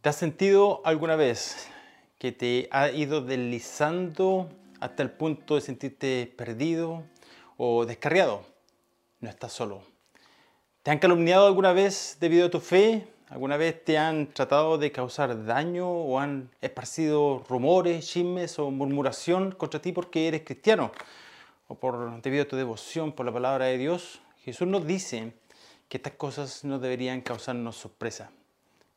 ¿Te has sentido alguna vez que te ha ido deslizando hasta el punto de sentirte perdido o descarriado? No estás solo. ¿Te han calumniado alguna vez debido a tu fe? ¿Alguna vez te han tratado de causar daño o han esparcido rumores, chismes o murmuración contra ti porque eres cristiano o por debido a tu devoción por la palabra de Dios? Jesús nos dice que estas cosas no deberían causarnos sorpresa.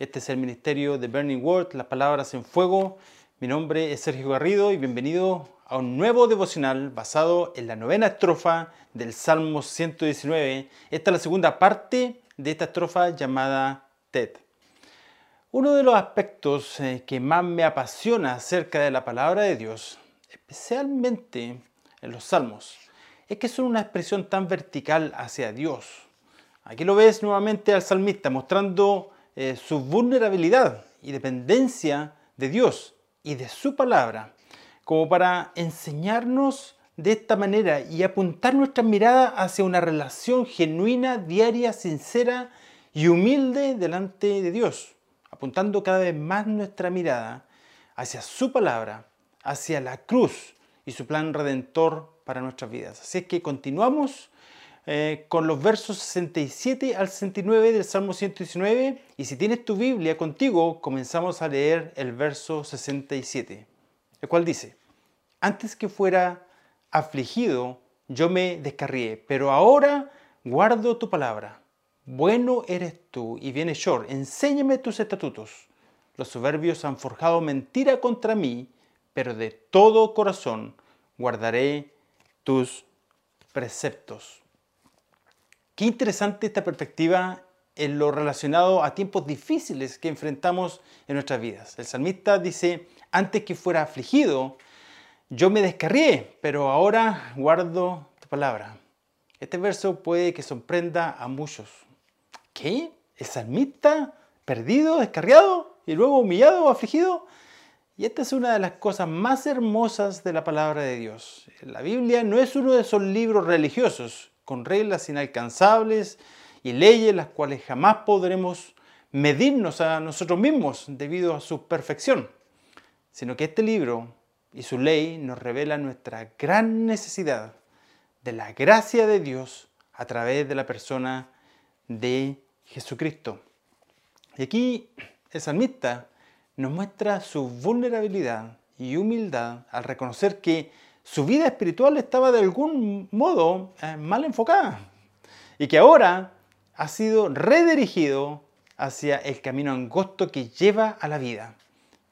Este es el ministerio de Burning Word, las palabras en fuego. Mi nombre es Sergio Garrido y bienvenido a un nuevo devocional basado en la novena estrofa del Salmo 119. Esta es la segunda parte de esta estrofa llamada TED. Uno de los aspectos eh, que más me apasiona acerca de la palabra de Dios, especialmente en los salmos, es que son una expresión tan vertical hacia Dios. Aquí lo ves nuevamente al salmista mostrando eh, su vulnerabilidad y dependencia de Dios y de su palabra, como para enseñarnos de esta manera y apuntar nuestra mirada hacia una relación genuina, diaria, sincera y humilde delante de Dios, apuntando cada vez más nuestra mirada hacia su palabra, hacia la cruz y su plan redentor para nuestras vidas. Así es que continuamos eh, con los versos 67 al 69 del Salmo 119 y si tienes tu Biblia contigo comenzamos a leer el verso 67, el cual dice, antes que fuera afligido yo me descarrié, pero ahora guardo tu palabra. Bueno eres tú y bien hechor, enséñame tus estatutos. Los soberbios han forjado mentira contra mí, pero de todo corazón guardaré tus preceptos. Qué interesante esta perspectiva en lo relacionado a tiempos difíciles que enfrentamos en nuestras vidas. El salmista dice, antes que fuera afligido, yo me descarrié, pero ahora guardo tu palabra. Este verso puede que sorprenda a muchos. ¿Qué? ¿El salmista perdido, descarriado y luego humillado o afligido? Y esta es una de las cosas más hermosas de la palabra de Dios. La Biblia no es uno de esos libros religiosos con reglas inalcanzables y leyes las cuales jamás podremos medirnos a nosotros mismos debido a su perfección, sino que este libro y su ley nos revela nuestra gran necesidad de la gracia de Dios a través de la persona de Jesucristo. Y aquí el salmista nos muestra su vulnerabilidad y humildad al reconocer que su vida espiritual estaba de algún modo eh, mal enfocada y que ahora ha sido redirigido hacia el camino angosto que lleva a la vida.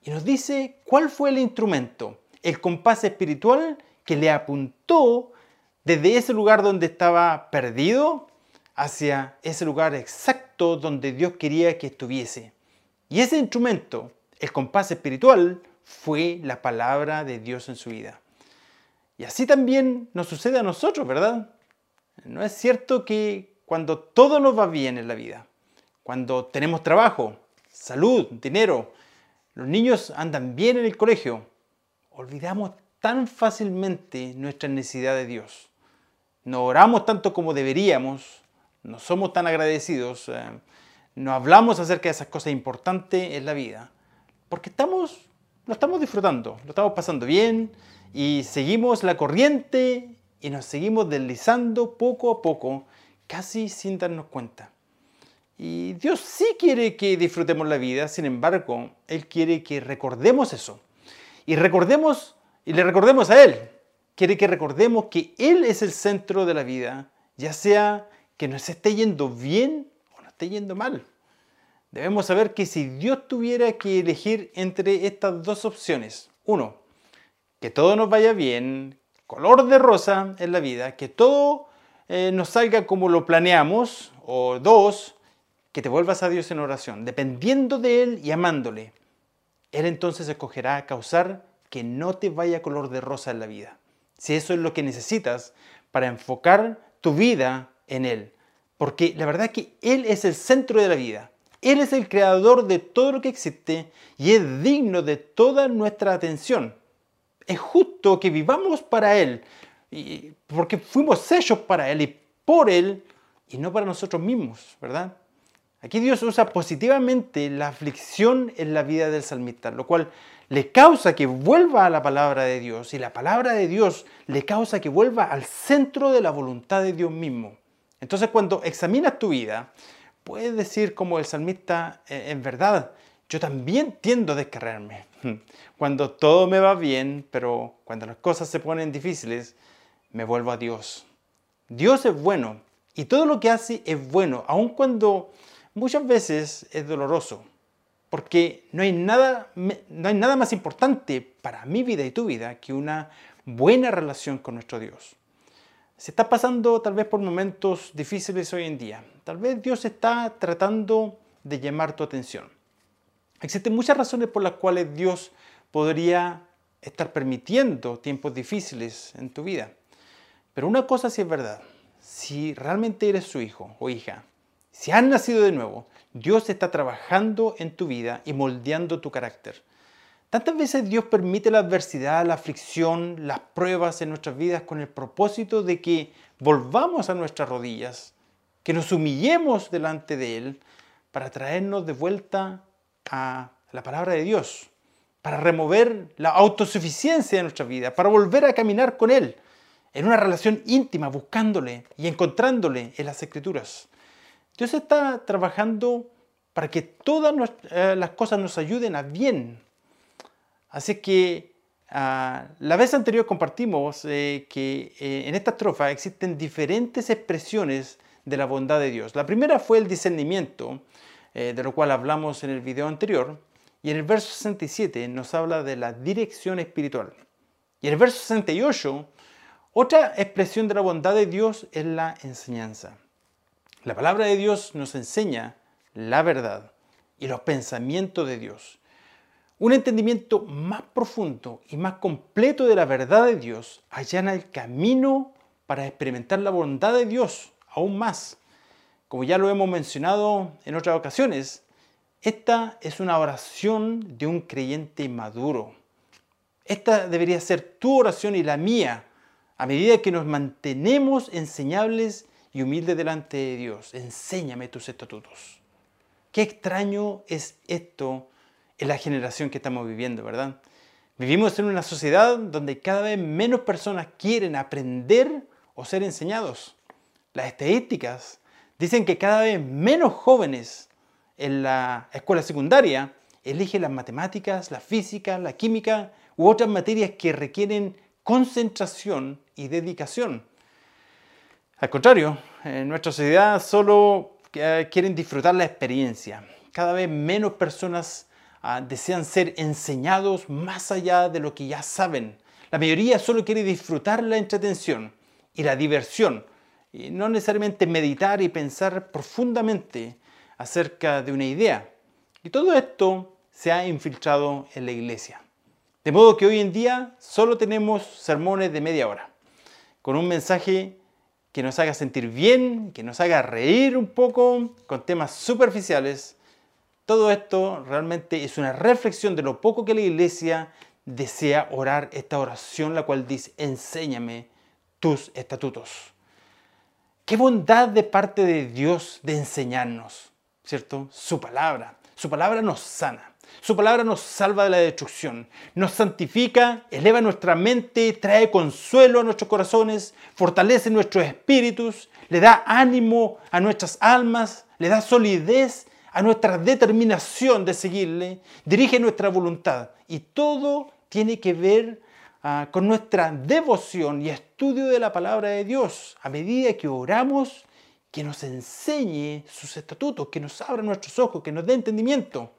Y nos dice cuál fue el instrumento, el compás espiritual que le apuntó desde ese lugar donde estaba perdido hacia ese lugar exacto donde Dios quería que estuviese. Y ese instrumento, el compás espiritual, fue la palabra de Dios en su vida. Y así también nos sucede a nosotros, ¿verdad? No es cierto que cuando todo nos va bien en la vida, cuando tenemos trabajo, salud, dinero, los niños andan bien en el colegio, olvidamos tan fácilmente nuestra necesidad de Dios. No oramos tanto como deberíamos, no somos tan agradecidos, eh, no hablamos acerca de esas cosas importantes en la vida, porque estamos, lo estamos disfrutando, lo estamos pasando bien, y seguimos la corriente y nos seguimos deslizando poco a poco, casi sin darnos cuenta. Y Dios sí quiere que disfrutemos la vida, sin embargo, Él quiere que recordemos eso. Y recordemos, y le recordemos a Él. Quiere que recordemos que Él es el centro de la vida, ya sea que nos esté yendo bien o nos esté yendo mal. Debemos saber que si Dios tuviera que elegir entre estas dos opciones, uno, que todo nos vaya bien, color de rosa en la vida, que todo eh, nos salga como lo planeamos, o dos, que te vuelvas a Dios en oración, dependiendo de Él y amándole. Él entonces escogerá causar que no te vaya color de rosa en la vida. Si eso es lo que necesitas para enfocar tu vida en Él. Porque la verdad es que Él es el centro de la vida. Él es el creador de todo lo que existe y es digno de toda nuestra atención es justo que vivamos para Él, porque fuimos hechos para Él y por Él y no para nosotros mismos, ¿verdad? Aquí Dios usa positivamente la aflicción en la vida del salmista, lo cual le causa que vuelva a la palabra de Dios y la palabra de Dios le causa que vuelva al centro de la voluntad de Dios mismo. Entonces cuando examinas tu vida, puedes decir como el salmista, eh, en verdad, yo también tiendo a descargarme. Cuando todo me va bien, pero cuando las cosas se ponen difíciles, me vuelvo a Dios. Dios es bueno y todo lo que hace es bueno, aun cuando muchas veces es doloroso. Porque no hay, nada, no hay nada más importante para mi vida y tu vida que una buena relación con nuestro Dios. Si estás pasando tal vez por momentos difíciles hoy en día, tal vez Dios está tratando de llamar tu atención. Existen muchas razones por las cuales Dios podría estar permitiendo tiempos difíciles en tu vida. Pero una cosa sí es verdad, si realmente eres su hijo o hija, si has nacido de nuevo, Dios está trabajando en tu vida y moldeando tu carácter. Tantas veces Dios permite la adversidad, la aflicción, las pruebas en nuestras vidas con el propósito de que volvamos a nuestras rodillas, que nos humillemos delante de Él para traernos de vuelta a la palabra de Dios, para remover la autosuficiencia de nuestra vida, para volver a caminar con Él en una relación íntima, buscándole y encontrándole en las escrituras. Dios está trabajando para que todas eh, las cosas nos ayuden a bien. Así que ah, la vez anterior compartimos eh, que eh, en esta estrofa existen diferentes expresiones de la bondad de Dios. La primera fue el discernimiento, de lo cual hablamos en el video anterior, y en el verso 67 nos habla de la dirección espiritual. Y en el verso 68 otra expresión de la bondad de Dios es la enseñanza. La palabra de Dios nos enseña la verdad y los pensamientos de Dios. Un entendimiento más profundo y más completo de la verdad de Dios allana el camino para experimentar la bondad de Dios aún más. Como ya lo hemos mencionado en otras ocasiones, esta es una oración de un creyente maduro. Esta debería ser tu oración y la mía a medida que nos mantenemos enseñables y humildes delante de Dios. Enséñame tus estatutos. Qué extraño es esto en la generación que estamos viviendo, ¿verdad? Vivimos en una sociedad donde cada vez menos personas quieren aprender o ser enseñados. Las estadísticas dicen que cada vez menos jóvenes en la escuela secundaria eligen las matemáticas, la física, la química u otras materias que requieren concentración y dedicación. Al contrario, en nuestra sociedad solo eh, quieren disfrutar la experiencia. Cada vez menos personas ah, desean ser enseñados más allá de lo que ya saben. La mayoría solo quiere disfrutar la entretención y la diversión, y no necesariamente meditar y pensar profundamente acerca de una idea. Y todo esto se ha infiltrado en la iglesia. De modo que hoy en día solo tenemos sermones de media hora, con un mensaje que nos haga sentir bien, que nos haga reír un poco, con temas superficiales. Todo esto realmente es una reflexión de lo poco que la iglesia desea orar esta oración, la cual dice, enséñame tus estatutos. Qué bondad de parte de Dios de enseñarnos, ¿cierto? Su palabra. Su palabra nos sana. Su palabra nos salva de la destrucción, nos santifica, eleva nuestra mente, trae consuelo a nuestros corazones, fortalece nuestros espíritus, le da ánimo a nuestras almas, le da solidez a nuestra determinación de seguirle, dirige nuestra voluntad y todo tiene que ver ah, con nuestra devoción y estudio de la palabra de Dios. A medida que oramos, que nos enseñe sus estatutos, que nos abra nuestros ojos, que nos dé entendimiento.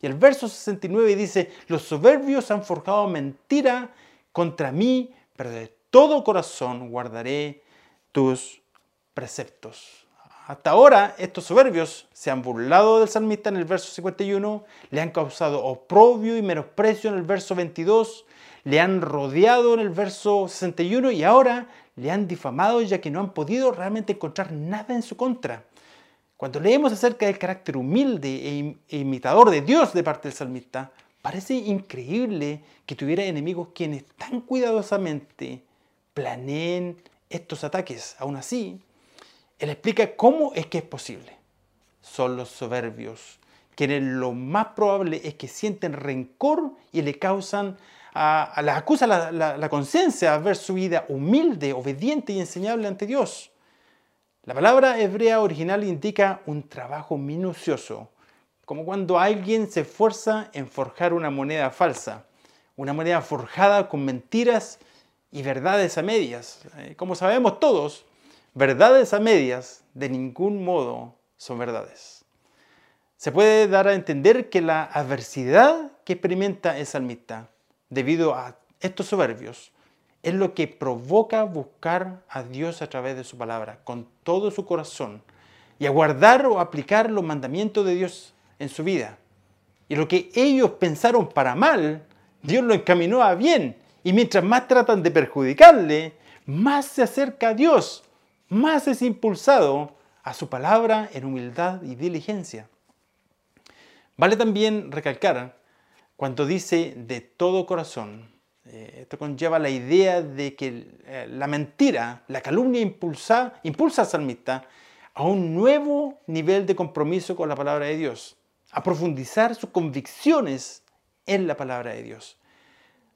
Y el verso 69 dice, los soberbios han forjado mentira contra mí, pero de todo corazón guardaré tus preceptos. Hasta ahora estos soberbios se han burlado del salmista en el verso 51, le han causado oprobio y menosprecio en el verso 22, le han rodeado en el verso 61 y ahora le han difamado ya que no han podido realmente encontrar nada en su contra. Cuando leemos acerca del carácter humilde e, e imitador de Dios de parte del salmista, parece increíble que tuviera enemigos quienes tan cuidadosamente planeen estos ataques. Aún así, él explica cómo es que es posible. son los soberbios, quienes lo más probable es que sienten rencor y le causan, a, les acusa la, la conciencia a ver su vida humilde, obediente y enseñable ante Dios. La palabra hebrea original indica un trabajo minucioso, como cuando alguien se esfuerza en forjar una moneda falsa, una moneda forjada con mentiras y verdades a medias. Eh, como sabemos todos, verdades a medias de ningún modo son verdades. Se puede dar a entender que la adversidad que experimenta el salmista debido a estos soberbios es lo que provoca buscar a Dios a través de su palabra con todo su corazón y aguardar o aplicar los mandamientos de Dios en su vida. Y lo que ellos pensaron para mal, Dios lo encaminó a bien. Y mientras más tratan de perjudicarle, más se acerca a Dios, más es impulsado a su palabra en humildad y diligencia. Vale también recalcar cuando dice de todo corazón, eh, esto conlleva la idea de que eh, la mentira, la calumnia impulsa, impulsa al salmista a un nuevo nivel de compromiso con la palabra de Dios, a profundizar sus convicciones en la palabra de Dios.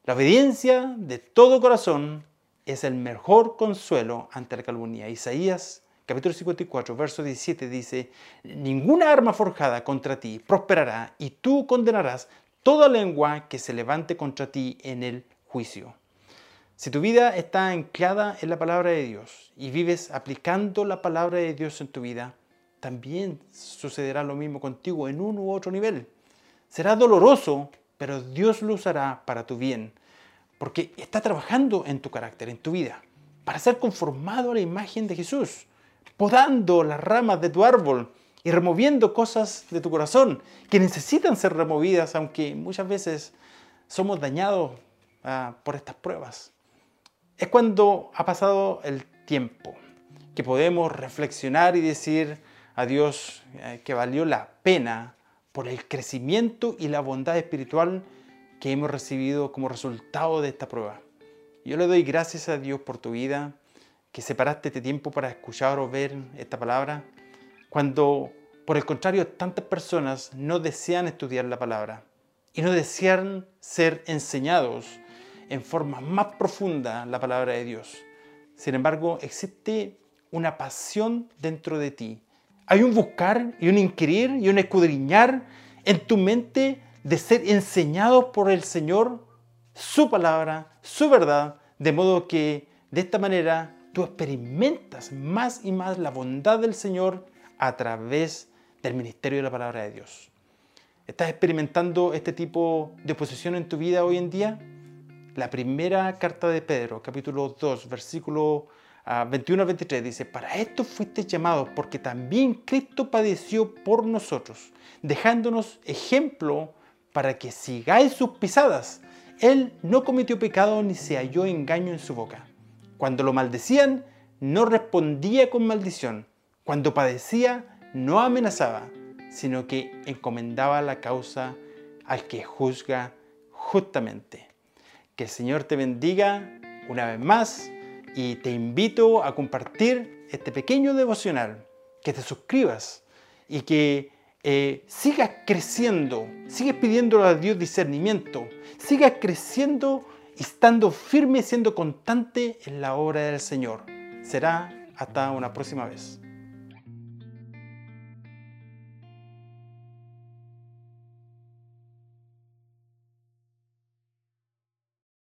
La obediencia de todo corazón es el mejor consuelo ante la calumnia. Isaías capítulo 54, verso 17 dice, ninguna arma forjada contra ti prosperará y tú condenarás toda lengua que se levante contra ti en el juicio. Si tu vida está anclada en la palabra de Dios y vives aplicando la palabra de Dios en tu vida, también sucederá lo mismo contigo en un u otro nivel. Será doloroso, pero Dios lo usará para tu bien, porque está trabajando en tu carácter, en tu vida, para ser conformado a la imagen de Jesús, podando las ramas de tu árbol y removiendo cosas de tu corazón que necesitan ser removidas, aunque muchas veces somos dañados Ah, por estas pruebas. Es cuando ha pasado el tiempo que podemos reflexionar y decir a Dios eh, que valió la pena por el crecimiento y la bondad espiritual que hemos recibido como resultado de esta prueba. Yo le doy gracias a Dios por tu vida, que separaste este tiempo para escuchar o ver esta palabra, cuando por el contrario tantas personas no desean estudiar la palabra y no desean ser enseñados en forma más profunda la palabra de Dios. Sin embargo, existe una pasión dentro de ti. Hay un buscar y un inquirir y un escudriñar en tu mente de ser enseñado por el Señor su palabra, su verdad, de modo que de esta manera tú experimentas más y más la bondad del Señor a través del ministerio de la palabra de Dios. ¿Estás experimentando este tipo de oposición en tu vida hoy en día? La primera carta de Pedro, capítulo 2, versículo 21 ah, 23, dice, para esto fuiste llamados porque también Cristo padeció por nosotros, dejándonos ejemplo para que sigáis sus pisadas. Él no cometió pecado ni se halló engaño en su boca. Cuando lo maldecían, no respondía con maldición. Cuando padecía, no amenazaba, sino que encomendaba la causa al que juzga justamente. Que el Señor te bendiga una vez más y te invito a compartir este pequeño devocional, que te suscribas y que eh, sigas creciendo, sigas pidiendo a Dios discernimiento, sigas creciendo estando firme, siendo constante en la obra del Señor. Será hasta una próxima vez.